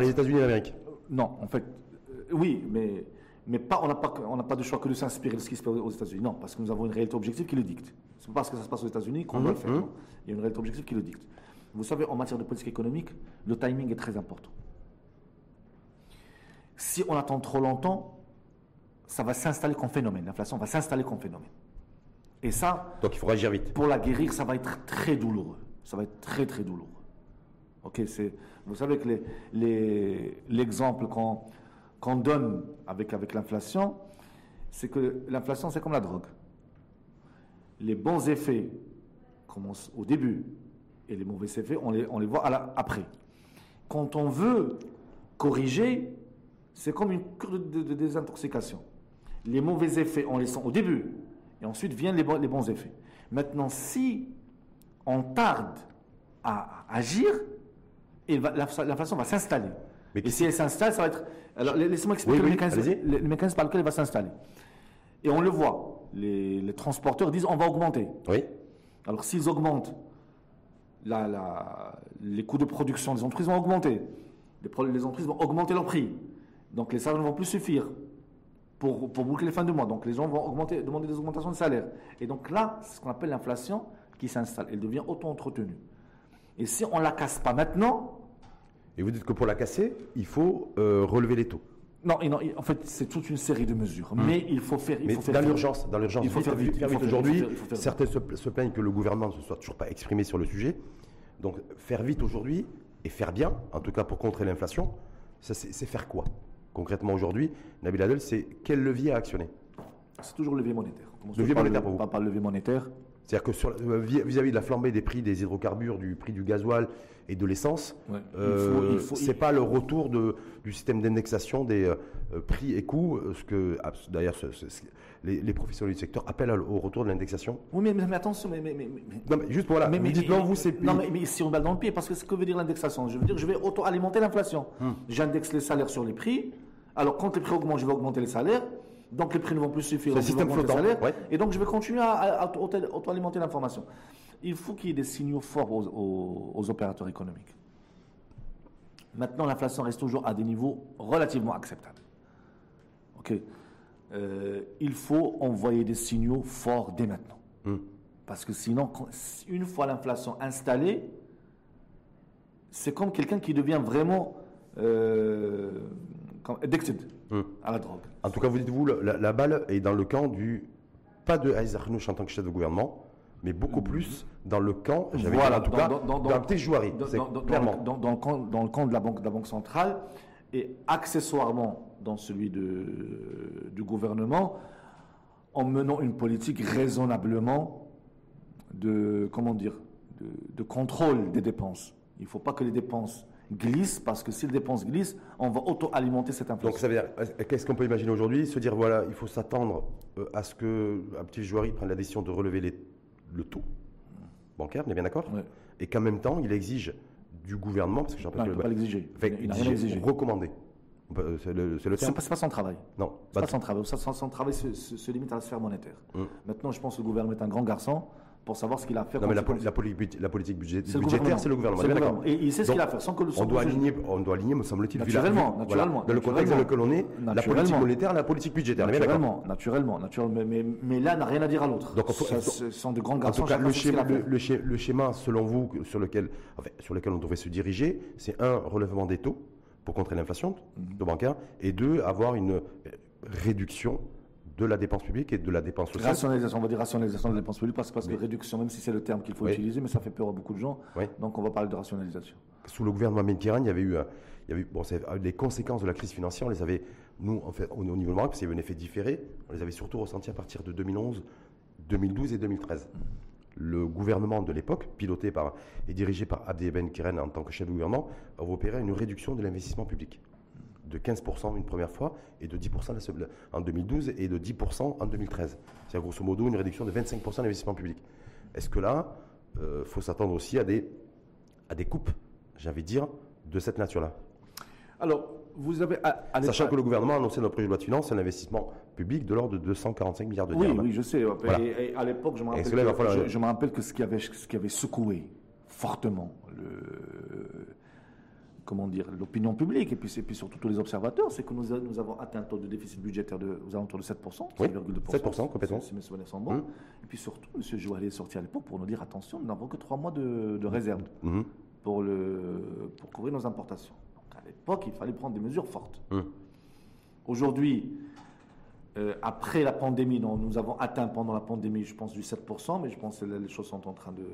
les, États-Unis d'Amérique. Non, en fait, euh, oui, mais, Mais pas, on n'a pas, on pas de choix que de s'inspirer de ce qui se passe aux États-Unis. Non, parce que nous avons une réalité objective qui le dicte. C'est pas parce que ça se passe aux États-Unis qu'on doit le faire. Mhm. non. Il y a une réalité objective qui le dicte. Vous savez, en matière de politique économique, le timing est très important. Si on attend trop longtemps, ça va s'installer comme phénomène. L'inflation va s'installer comme phénomène. Et ça, Donc il faut réagir vite. pour la guérir, ça va être très douloureux. Ça va être très très douloureux. Ok, c'est, vous savez que l'exemple qu'on donne avec, l'inflation, c'est que l'inflation, c'est comme la drogue. Les bons effets commencent au début et les mauvais effets, on les, voit après. Quand on veut corriger, c'est comme une cure de, désintoxication. Les mauvais effets, on les sent au début et ensuite viennent les bons effets. Maintenant, si on tarde à agir, et va- l'inflation l'inflation va s'installer. Et si elle s'installe, ça va être. Alors, la- laissez-moi expliquer Oui, le, mécanisme, le- par lequel elle va s'installer. Et on le voit. Les, les transporteurs disent on va augmenter. Oui. Alors, s'ils augmentent, la- la- les coûts de production des entreprises vont augmenter. Les, entreprises vont augmenter leur prix. Donc, les salaires ne vont plus suffire pour, pour boucler les fins de mois. Donc, les gens vont augmenter, demander des augmentations de salaire. Et donc, là, c'est ce qu'on appelle l'inflation qui s'installe. Elle devient auto-entretenue. Et si on ne la casse pas maintenant, Et vous dites que pour la casser, il faut euh, relever les taux. non, non, en fait, c'est toute une série de mesures. Mais il faut faire. Il. Mais faut faire dans vite. l'urgence, dans l'urgence, Il faut faire vite, aujourd'hui. Certains se, se plaignent que le gouvernement ne se soit toujours pas exprimé sur le sujet. Donc faire vite aujourd'hui et faire bien, en tout cas pour contrer l'inflation, ça, c'est faire quoi concrètement aujourd'hui? Nabil Adel, c'est quel levier à actionner? C'est toujours le levier monétaire. Levier le- monétaire pour vous. Pas par le levier monétaire. C'est-à-dire que euh, vis- vis-à-vis de la flambée des prix des hydrocarbures, du prix du gasoil et de l'essence, Ouais. euh, c'est pas le retour de, du système d'indexation des euh, prix et coûts, euh, ce que d'ailleurs les, les professionnels du secteur appellent au retour de l'indexation. Oui, mais, attention, mais, mais- Non, mais juste voilà, mais- vous mais- dites mais- non, vous c'est Non, mais, si on balle dans le pied, parce que ce que veut dire l'indexation Je veux dire, je vais auto-alimenter l'inflation. Hmm. J'indexe les salaires sur les prix. Alors, quand les prix augmentent, je vais augmenter les salaires. Donc, les prix ne vont plus suffire. Vais système flottant, ouais. Et donc, je vais continuer à, à- à auto- auto-alimenter l'information. Il faut qu'il y ait des signaux forts aux, aux- aux opérateurs économiques. Maintenant, l'inflation reste toujours à des niveaux relativement acceptables. OK Euh, Il faut envoyer des signaux forts dès maintenant. Hmm. Parce que sinon, une fois l'inflation installée, c'est comme quelqu'un qui devient vraiment euh, addicted À la drogue. En tout cas, vous dites-vous, la, la balle est dans le camp du. Pas de Aïs Arnouch en tant que chef de gouvernement, mais beaucoup plus dans le camp, j'avais Voilà, dit en tout dans- cas, dans- dans- jouari. Dans, clairement. dans- dans le camp, dans le camp de la banque, de la banque centrale et accessoirement dans celui de, du gouvernement en menant une politique raisonnablement de, comment dire, de, de contrôle des dépenses. Il ne faut pas que les dépenses glissent parce que si les dépenses glissent, on va auto-alimenter cette inflation. Donc ça veut dire, euh, qu'est-ce qu'on peut imaginer aujourd'hui? Se dire, voilà, il faut s'attendre euh, à ce qu'un petit joueur prenne la décision de relever les- le taux bancaire, on est bien d'accord? Et qu'en même temps, il exige du gouvernement, parce que je rappelle Non, il que ne peut pas l'exiger. Il exiger, peut- C'est le, le terme pas, pas son travail. Non. C'est Bah, pas son travail. Son, son- son travail se, se- se limite à la sphère monétaire. Hum. Maintenant, je pense que le gouvernement est un grand garçon pour savoir ce qu'il a à faire. non, mais la, quand poli- il- la, politique budgétaire, c'est le gouvernement. Le. Et il sait ce qu'il a à faire. Sans que le On sans doit, aligner, on doit aligner, me semble-t-il, Naturellement, voilà, naturellement, dans le contexte dans lequel on est, la Naturellement. politique monétaire et la politique budgétaire. Naturellement, naturellement, naturellement. Mais, mais, mais là, n'a rien à dire à l'autre. Donc, Ça, Ce sont de grands En garçons. tout cas, le schéma, le, schéma- selon vous, sur lequel, enfin, sur lequel on devrait se diriger, c'est un, relèvement des taux pour contrer l'inflation, Mhm. taux bancaire, et deux, avoir une euh, réduction de la dépense publique et de la dépense sociale. Rationalisation, on va dire rationalisation de la dépense publique parce, parce que réduction, même si c'est le terme qu'il faut Oui. utiliser, mais ça fait peur à beaucoup de gens. Oui. Donc on va parler de rationalisation. Sous le gouvernement Mitterrand, il y avait eu, il y avait eu- bon, euh, les conséquences de la crise financière, on les avait, nous, en fait, au au niveau du Maroc, parce qu'il y avait un effet différé, on les avait surtout ressentis à partir de 2011, 2012 et 2013. Le gouvernement de l'époque, piloté par et dirigé par Abdel Ben Kiren en tant que chef de gouvernement, a opéré une réduction de l'investissement public de 15% une première fois et de 10% la seule- en 2012 et de 10% en 2013. C'est grosso modo une réduction de 25% de l'investissement public. Est-ce que là, il faut s'attendre aussi à des, à des coupes, j'ai envie de dire, de cette nature-là? Alors, vous avez. à- à Sachant que le gouvernement a annoncé dans le projet de loi de finances un investissement public de l'ordre de 245 milliards de Oui, dirhams. oui, je sais. Voilà. Et, et à l'époque, me rappelle, que, je me rappelle que ce qui avait, ce qui avait secoué fortement le, comment dire, l'opinion publique et puis, et puis surtout tous les observateurs, c'est que nous, a- nous avons atteint un taux de déficit budgétaire de, aux alentours de 7%, Oui, 7,2%. 7%, complètement. Si mes souvenirs sont bons. Hum. Et puis surtout, M. Joualet est sorti à l'époque pour nous dire attention, nous n'avons que trois mois de, de réserve Mhm. pour, le, pour couvrir nos importations. Donc à l'époque, il fallait prendre des mesures fortes. Hum. Aujourd'hui, euh, après la pandémie, nous avons atteint pendant la pandémie, je pense, du 7%, mais je pense que les choses sont en train de,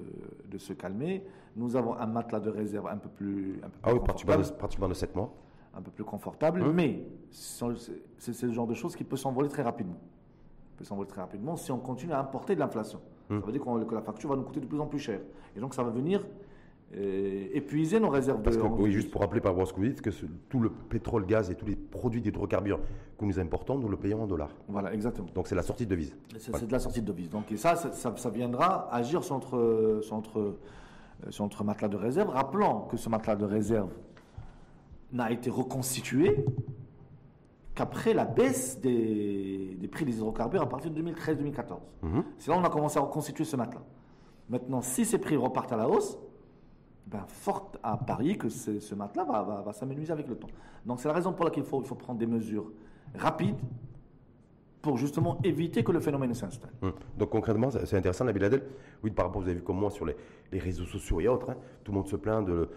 de se calmer. Nous avons un matelas de réserve un peu plus, un peu Ah plus oui, pratiquement de, pratiquement de 7 mois. un peu plus confortable, Hum. mais c'est le genre de choses qui peut s'envoler très rapidement. peut s'envoler très rapidement si on continue à importer de l'inflation. Hum. Ça veut dire que la facture va nous coûter de plus en plus cher. Et donc ça va venir épuiser nos réserves Parce de que, oui, juste pour rappeler par rapport à ce que vous dites, que ce- tout le pétrole, gaz et tous les produits d'hydrocarbures que nous importons, nous le payons en dollars. Voilà, exactement. Donc c'est la sortie de devise. C'est de la sortie de devise. Donc et ça, ça, viendra agir sur notre, sur, notre, euh, sur notre matelas de réserve, rappelant que ce matelas de réserve n'a été reconstitué qu'après la baisse des, des prix des hydrocarbures à partir de 2013-2014. Mhm. C'est là où on a commencé à reconstituer ce matelas. Maintenant, si ces prix repartent à la hausse, ben, fort à parier que ce, ce matelas va, va, va s'amenuiser avec le temps. Donc c'est la raison pour laquelle il faut, il faut prendre des mesures rapides pour justement éviter que le phénomène s'installe. Hum. Donc concrètement, c'est intéressant, Nabil Adel. Oui, par rapport, vous avez vu comme moi sur les, les réseaux sociaux et autres, hein, tout le monde se plaint de,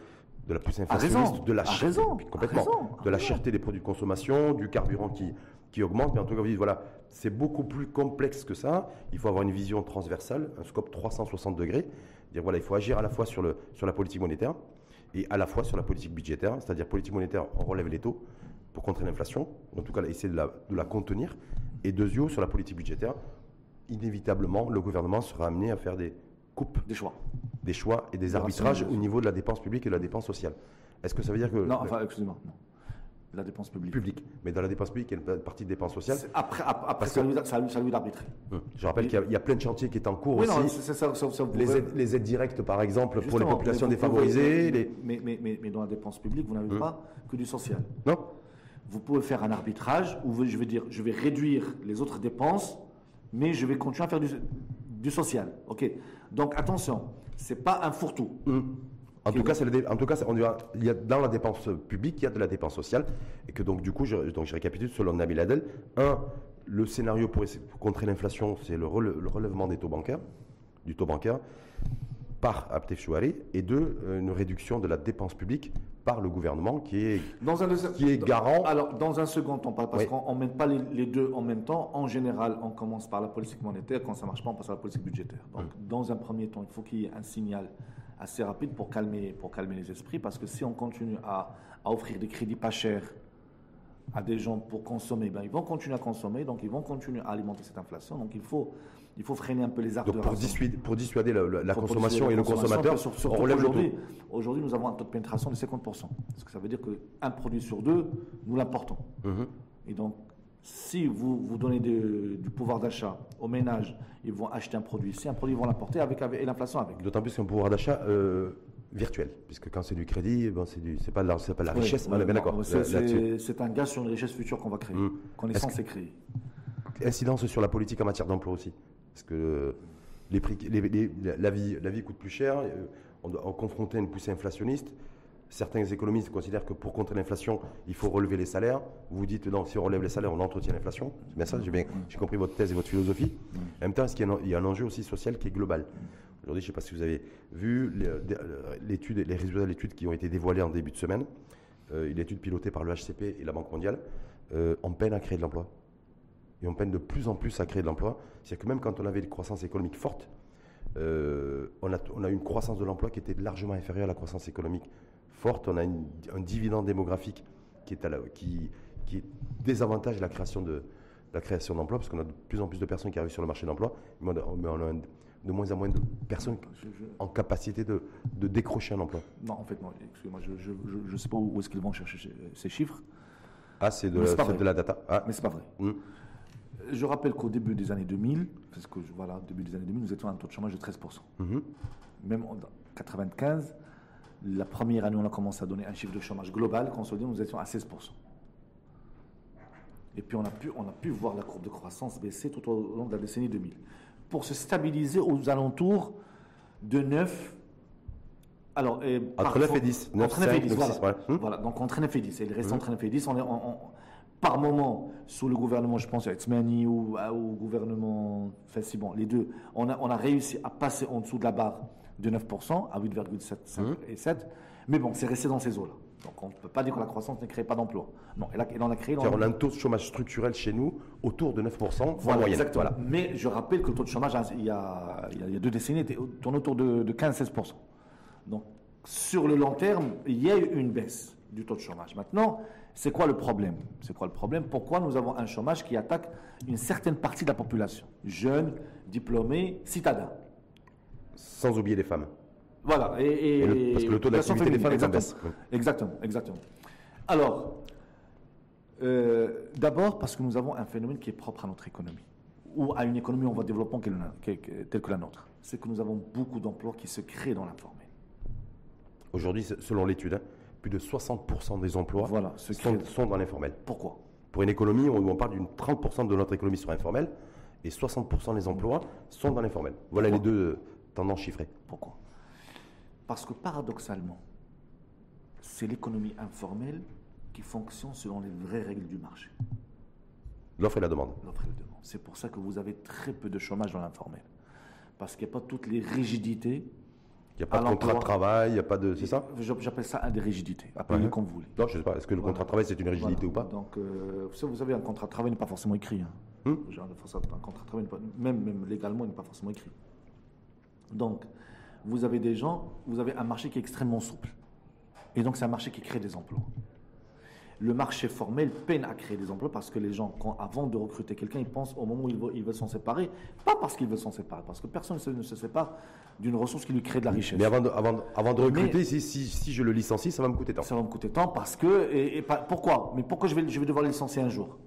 de la puissance A inflationniste, de la a cher- raison, complètement, a raison, a de la cherté des produits de consommation, du carburant qui, qui augmente. Mais en tout cas, vous dites, voilà, c'est beaucoup plus complexe que ça. Il faut avoir une vision transversale, un scope 360 degrés. Dire voilà, il faut agir à la fois sur, le, sur la politique monétaire et à la fois sur la politique budgétaire. C'est-à-dire politique monétaire, on relève les taux pour contrer l'inflation, en tout cas essayer de la, de la contenir. Et deux yeux sur la politique budgétaire, inévitablement, le gouvernement sera amené à faire des coupes, Des choix. des choix et des arbitrages au niveau de la dépense publique et de la dépense sociale. Est-ce que ça veut dire que... Non, enfin, excusez-moi. Non. La dépense publique. public, mais dans la dépense publique, il y a une partie de dépense sociale. Après, ça, que- d'arbitrer. Hum. Je rappelle qu'il y a- il y, a plein de chantiers qui est en cours Oui, non, aussi. ça, ça- vous les, aides, les aides directes, par exemple, pour les populations mais défavorisées. pouvez- les- Mais, mais, mais, mais dans la dépense publique, vous n'avez Hum. pas que du social. Non Vous pouvez faire un arbitrage où vous- je vais dire, je vais réduire les autres dépenses, mais je vais continuer à faire du, du social. Ok. Donc attention, c'est pas un fourre-tout. Hum. En tout cas, le en tout cas, on il y a, dans la dépense publique, il y a de la dépense sociale. Et que donc, du coup, je, donc, je récapitule selon Nabil Adel. Un, le scénario pour, contrer l'inflation, c'est le, rele- le relèvement des taux bancaires, du taux bancaire, par Abdel Chouari. Et deux, euh, une réduction de la dépense publique par le gouvernement qui est, Dans un deuxième- qui est garant. Alors, dans un second temps, parce Oui. qu'on ne mène pas les, les deux en même temps. En général, on commence par la politique monétaire. Quand ça ne marche pas, on passe à la politique budgétaire. Donc, dans un premier temps, il faut qu'il y ait un signal assez rapide pour calmer, pour calmer les esprits. Parce que si on continue à, à offrir des crédits pas chers à des gens pour consommer, ben, ils vont continuer à consommer. Donc, ils vont continuer à alimenter cette inflation. Donc, il faut, il faut freiner un peu les ardeurs. Donc, pour dissuader, pour dissuader la, la- la Pour consommation dissuader et le consommateur, sur- on relève taux. Aujourd'hui, nous avons un taux de pénétration de 50%. Ce que ça veut dire qu'un produit sur deux, nous l'importons. Mhm. Et donc, si vous, vous donnez de- du pouvoir d'achat aux ménages, ils vont acheter un produit. Si un produit, ils vont l'importer avec, avec- et l'inflation avec. D'autant plus qu'un pouvoir d'achat euh, virtuel, puisque quand c'est du crédit, bon, c'est pas, pas de la richesse, Oui, on est bien non, d'accord c'est- un gaz sur une richesse future qu'on va créer, Mm. qu'on est censé créer. Incidence sur la politique en matière d'emploi aussi? Parce que les prix, les- les- la, vie, la vie coûte plus cher, euh, on doit on est confronté à une poussée inflationniste. Certains économistes considèrent que pour contrer l'inflation, il faut relever les salaires. Vous dites non, si on relève les salaires, on entretient l'inflation. C'est bien ça, j'ai compris votre thèse et votre philosophie. En même temps, qu'il y a un- il y a un enjeu aussi social qui est global? Aujourd'hui, je ne sais pas si vous avez vu l'étude, les résultats de l'étude qui ont été dévoilés en début de semaine. Euh, une étude pilotée par le HCP et la Banque mondiale. Euh, on peine à créer de l'emploi et on peine de plus en plus à créer de l'emploi. C'est-à-dire que même quand on avait une croissance économique forte, euh, on, a, a une croissance de l'emploi qui était largement inférieure à la croissance économique forte. On a une- un dividende démographique qui, est à la- qui, qui désavantage la création de la création d'emplois parce qu'on a de plus en plus de personnes qui arrivent sur le marché d'emploi, mais on a, mais on a un- de moins en moins de personnes Je- je- en capacité de, de décrocher un emploi. non, en fait, non. Excusez-moi, je ne sais pas où est-ce qu'ils vont chercher ces- chiffres, Ah, c'est de, de la data. Ah, mais c'est pas vrai. hum, Je rappelle qu'au début des années 2000, parce que voilà, début des années 2000, nous étions à un taux de chômage de 13%. mhm. Même en 95, la première année on a commencé à donner un chiffre de chômage global, consolidé, nous étions à 16%. Et puis on a pu, on a pu voir la courbe de croissance baisser tout au long de la décennie 2000, pour se stabiliser aux alentours de 9 à Alors, et Entre par- 9 et 10, 9, entre 9 et 5, 10, 9, voilà. 6, voilà. Hum. Voilà, donc entre 9 et 10. Et le restant Mhm. entre 9 et 10, on est, on- on- par moment, sous le gouvernement, je pense, à Etzmani ou au gouvernement, enfin, si bon, les deux, on a, on a réussi à passer en dessous de la barre de 9% à 8,75 Mhm. et 7. Mais bon, c'est resté dans ces eaux-là. Donc on ne peut pas dire que la croissance ne crée pas d'emplois. Non, elle, a- elle en a créé on a un taux de chômage structurel chez nous autour de 9% en Voilà, moyenne. exactement. Voilà. Mais je rappelle que le taux de chômage, hein, y a- il y a deux décennies, était, tourne autour de, de 15-16%. Donc, sur le long terme, il y a eu une baisse du taux de chômage. Maintenant, c'est quoi le problème? C'est quoi le problème? Pourquoi nous avons un chômage qui attaque une certaine partie de la population? Jeunes, diplômés, citadins. Sans oublier les femmes. Voilà. Et, et- Et le- parce que le taux d'activité des femmes est en baisse. Exactement, exactement. Alors, euh, d'abord parce que nous avons un phénomène qui est propre à notre économie, ou à une économie en voie de développement telle que la nôtre. C'est que nous avons beaucoup d'emplois qui se créent dans l'informel. Aujourd'hui, selon l'étude, hein, plus de 60% des emplois Voilà, se sont, dans l'informel. Pourquoi? Pour une économie, on, on parle d'une 30% de notre économie sur informel et 60% des emplois sont dans l'informel. Voilà les deux tendances chiffrées. Pourquoi? Parce que paradoxalement, c'est l'économie informelle qui fonctionne selon les vraies règles du marché. L'offre et la demande. l'offre et la demande. C'est pour ça que vous avez très peu de chômage dans l'informel. Parce qu'il n'y a pas toutes les rigidités. Il n'y a pas de contrat de travail, il n'y a pas de. C'est ça? J'appelle ça un des rigidités. Appelez-le Ouais. comme vous voulez. Non, je ne sais pas. Est-ce que le Voilà. contrat de travail, c'est une rigidité Voilà. ou pas? Donc, euh, vous savez- un contrat de travail n'est pas forcément écrit. hein. Hmm? Genre, Un contrat de travail, pas- même, même légalement, il n'est pas forcément écrit. Donc, vous avez des gens, vous avez un marché qui est extrêmement souple. Et donc, c'est un marché qui crée des emplois. Le marché formel peine à créer des emplois parce que les gens, quand, avant de recruter quelqu'un, ils pensent au moment où ils veulent, ils veulent s'en séparer. Pas parce qu'ils veulent s'en séparer, parce que personne ne se- sépare d'une ressource qui lui crée de la richesse. Mais avant de, avant, de- avant de Mais- recruter, si, si, si je le licencie, ça va me coûter tant. Ça va me coûter tant parce que. Et, pourquoi? Mais pourquoi je vais, je vais devoir le licencier un jour?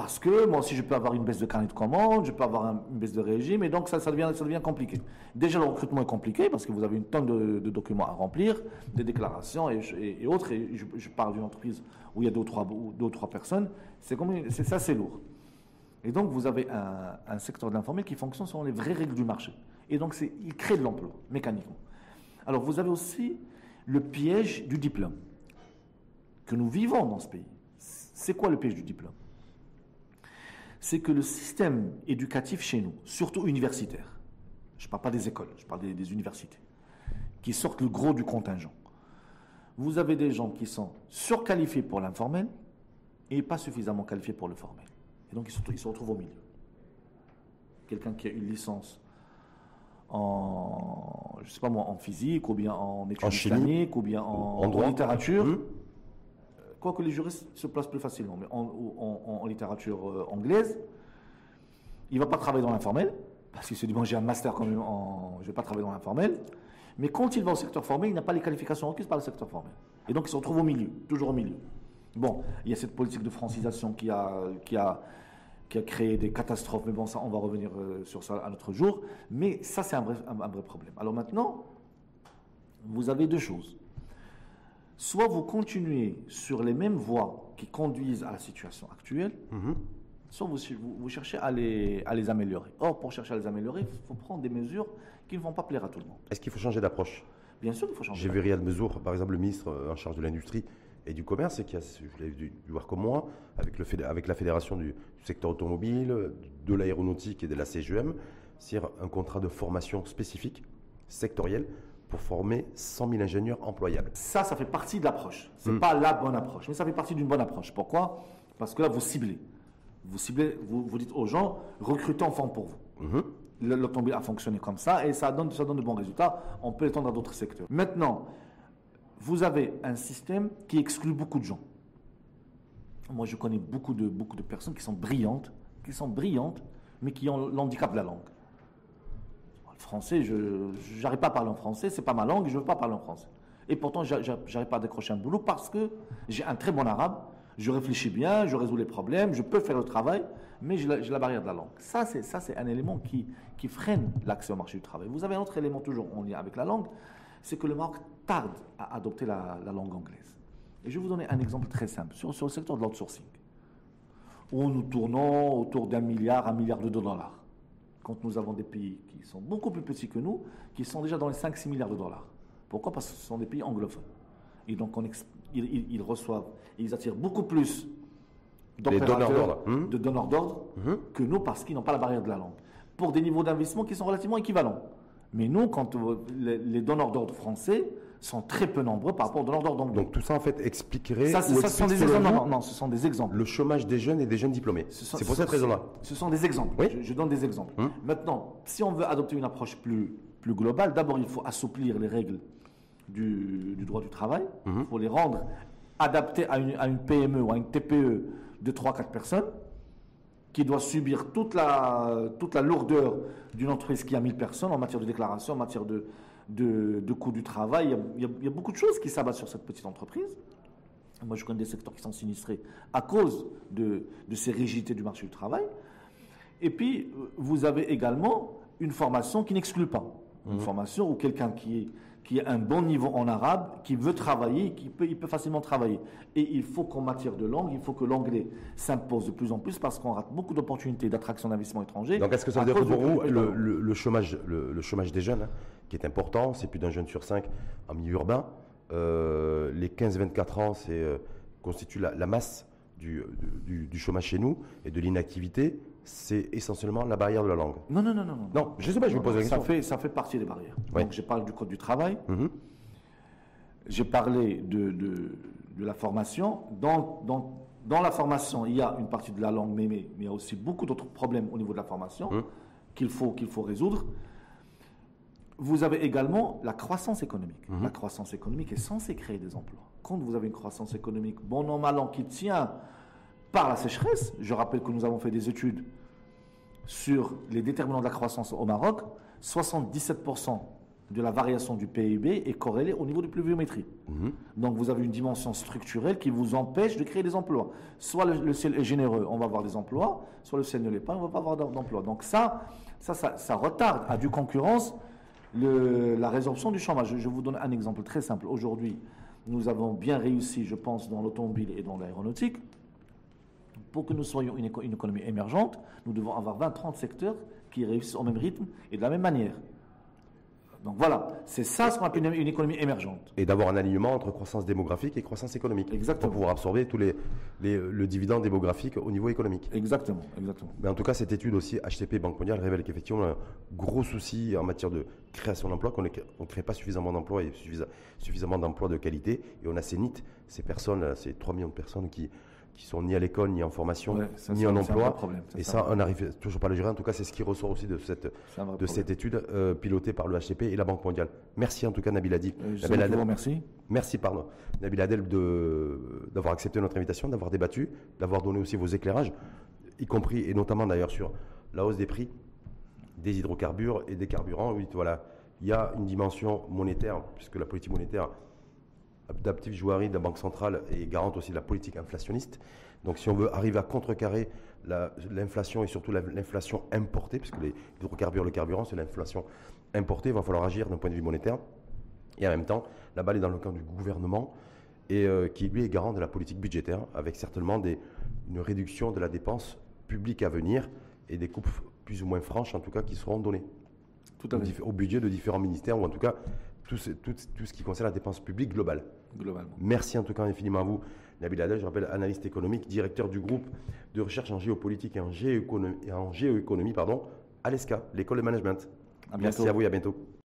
Parce que moi aussi, je peux avoir une baisse de carnet de commande, je peux avoir un- une baisse de régime, et donc ça, devient, compliqué. Déjà, le recrutement est compliqué parce que vous avez une tonne de, documents à remplir, des déclarations et, autres. Et je, parle d'une entreprise où il y a deux ou trois, personnes. C'est c'est ça, c'est lourd. Et donc, vous avez un, secteur de l'informel qui fonctionne selon les vraies règles du marché. Et donc, il crée de l'emploi, mécaniquement. Alors, vous avez aussi le piège du diplôme que nous vivons dans ce pays. C'est quoi le piège du diplôme? C'est que le système éducatif chez nous, surtout universitaire, je ne parle pas des écoles, je parle des, des universités, qui sortent le gros du contingent. Vous avez des gens qui sont surqualifiés pour l'informel et pas suffisamment qualifiés pour le formel. Et donc ils se, ils se retrouvent au milieu. Quelqu'un qui a une licence en, je sais pas moi, en physique, ou bien en chimie, ou bien en, en droit. en littérature. Quoique les juristes se placent plus facilement, mais en, littérature euh, anglaise, il ne va pas travailler dans l'informel, parce qu'il se dit, bon, j'ai un master quand même, je ne vais pas travailler dans l'informel. Mais quand il va au secteur formel, il n'a pas les qualifications requises par le secteur formel. Et donc, il se retrouve au milieu, toujours au milieu. Bon, il y a cette politique de francisation qui a, qui a, qui a créé des catastrophes, mais bon, ça, on va revenir euh, sur ça à notre jour. Mais ça, c'est un vrai problème. Alors maintenant, vous avez deux choses. Soit vous continuez sur les mêmes voies qui conduisent à la situation actuelle, Mhm. soit vous, vous- vous cherchez à les, à les améliorer. Or, pour chercher à les améliorer, il faut prendre des mesures qui ne vont pas plaire à tout le monde. Est-ce qu'il faut changer d'approche? Bien sûr, il faut changer. J'ai vu Riyad Mezour, par exemple, le ministre euh, en charge de l'industrie et du commerce, et qui a, je l'ai dû voir comme moi, avec, le, fédé- avec la fédération du, du secteur automobile, de l'aéronautique et de la CGM, c'est un contrat de formation spécifique, sectoriel, pour former 100 000 ingénieurs employables. Ça, ça fait partie de l'approche. Ce n'est Mm. pas la bonne approche, mais ça fait partie d'une bonne approche. Pourquoi? Parce que là, vous ciblez. Vous ciblez, vous, vous dites aux gens, recrutez en forme pour vous. Le- L'automobile a fonctionné comme ça et ça donne, ça donne de bons résultats. On peut l'étendre à d'autres secteurs. Maintenant, vous avez un système qui exclut beaucoup de gens. Moi, je connais beaucoup de, beaucoup de personnes qui sont brillantes, qui sont brillantes, mais qui ont l'handicap de la langue. Français, je n'arrive pas à parler en français, c'est pas ma langue, je ne veux pas parler en français. Et pourtant, j'a- j'a- j'arrive pas à décrocher un boulot parce que j'ai un très bon arabe, je réfléchis bien, je résous les problèmes, je peux faire le travail, mais j'ai la, j'ai la barrière de la langue. Ça, c'est ça, c'est un élément qui, qui freine l'accès au marché du travail. Vous avez un autre élément toujours en lien avec la langue, c'est que le Maroc tarde à adopter la, la langue anglaise. Et je vais vous donner un exemple très simple sur, sur le secteur de l'outsourcing, où nous tournons autour d'un milliard, un milliard de dollars. Quand nous avons des pays qui sont beaucoup plus petits que nous, qui sont déjà dans les 5-6 milliards de dollars. Pourquoi? Parce que ce sont des pays anglophones. Et donc, on ils, reçoivent, ils attirent beaucoup plus d'opérateurs, hmm. de donneurs d'ordre, hmm. que nous, parce qu'ils n'ont pas la barrière de la langue. Pour des niveaux d'investissement qui sont relativement équivalents. Mais nous, quand les donneurs d'ordre français sont très peu nombreux par rapport aux donneurs d'ordre anglais. Donc tout ça, en fait, expliquerait. Ça, ce sont des exemples. Non, ce sont des exemples. Le chômage des jeunes et des jeunes diplômés. C'est pour cette raison-là. Ce sont des exemples. Oui je, donne des exemples. Hum. Maintenant, si on veut adopter une approche plus, plus globale, d'abord, il faut assouplir les règles du, droit du travail. Il hum. faut les rendre adaptées à une, à une PME ou à une TPE de 3-4 personnes qui doit subir toute la, toute la lourdeur d'une entreprise qui a 1000 personnes en matière de déclaration, en matière de, de, coût du travail. Il y, a, beaucoup de choses qui s'abattent sur cette petite entreprise. Moi, je connais des secteurs qui sont sinistrés à cause de, de ces rigidités du marché du travail. Et puis, vous avez également une formation qui n'exclut pas. Une mmh. formation où quelqu'un qui est qui a un bon niveau en arabe, qui veut travailler, qui peut, il peut facilement travailler. Et il faut qu'en matière de langue, il faut que l'anglais s'impose de plus en plus parce qu'on rate beaucoup d'opportunités d'attraction d'investissement étranger. Donc est-ce que ça veut dire que pour vous, le, chômage, le, chômage des jeunes, hein, qui est important, c'est plus d'un jeune sur cinq en milieu urbain, euh, les 15-24 ans, c'est euh, constitue la, masse du, du, chômage chez nous et de l'inactivité c'est essentiellement la barrière de la langue. Non, non, non, non. Non, je ne sais pas, je vous pose la question. Ça fait, ça fait partie des barrières. Donc, j'ai parlé du code du travail. Mhm. J'ai parlé de, de, la formation. Dans, dans, dans, la formation, il y a une partie de la langue, mais, mais, il y a aussi beaucoup d'autres problèmes au niveau de la formation mhm. qu'il faut, qu'il faut résoudre. Vous avez également la croissance économique. Mhm. La croissance économique est censée créer des emplois. Quand vous avez une croissance économique, bon an, mal an, qui tient par la sécheresse. Je rappelle que nous avons fait des études sur les déterminants de la croissance au Maroc. 77% de la variation du PIB est corrélée au niveau de pluviométrie. Mhm. Donc vous avez une dimension structurelle qui vous empêche de créer des emplois. Soit le, ciel est généreux, on va avoir des emplois, soit le ciel ne l'est pas, on ne va pas avoir d'emplois. Donc ça ça, ça, retarde à du concurrence la résorption du chômage. Je vous donne un exemple très simple. Aujourd'hui, nous avons bien réussi, je pense, dans l'automobile et dans l'aéronautique pour que nous soyons une, économie émergente, nous devons avoir 20-30 secteurs qui réussissent au même rythme et de la même manière. Donc voilà, c'est ça ce qu'on appelle une, économie émergente. Et d'avoir un alignement entre croissance démographique et croissance économique. Exactement. Pour pouvoir absorber tous les, le dividende démographique au niveau économique. Exactement, exactement. Mais en tout cas, cette étude aussi, HTP Banque mondiale, révèle qu'effectivement, un gros souci en matière de création d'emplois, qu'on ne crée pas suffisamment d'emplois et suffisamment d'emplois de qualité. Et on a ces NIT, ces personnes, ces 3 millions de personnes qui qui sont ni à l'école, ni en formation, ni en emploi. et ça, on n'arrive toujours pas à le gérer. En tout cas, c'est ce qui ressort aussi de cette, de cette étude euh, pilotée par le HCP et la Banque mondiale. Merci en tout cas, Nabil Adi. Euh, Nabil Adel, merci. Merci, pardon. Nabil Adel d'avoir accepté notre invitation, d'avoir débattu, d'avoir donné aussi vos éclairages, y compris et notamment d'ailleurs sur la hausse des prix des hydrocarbures et des carburants. Oui, voilà. Il y a une dimension monétaire, puisque la politique monétaire Adaptive Jouari de la Banque centrale est garante aussi de la politique inflationniste. Donc si on veut arriver à contrecarrer l'inflation et surtout l'inflation importée, puisque les hydrocarbures, le carburant, c'est l'inflation importée, il va falloir agir d'un point de vue monétaire. Et en même temps, la balle est dans le camp du gouvernement et euh, qui lui est garant de la politique budgétaire, avec certainement des, une réduction de la dépense publique à venir et des coupes plus ou moins franches, en tout cas, qui seront données tout à au budget de différents ministères, ou en tout cas tout ce, tout, ce qui concerne la dépense publique globale. Globalement. Merci en tout cas infiniment à vous, Nabil Adel, je rappelle analyste économique, directeur du groupe de recherche en géopolitique et en géoéconomie, et en géoéconomie pardon, à l'ESCA, l'école de management. Merci à vous et à bientôt.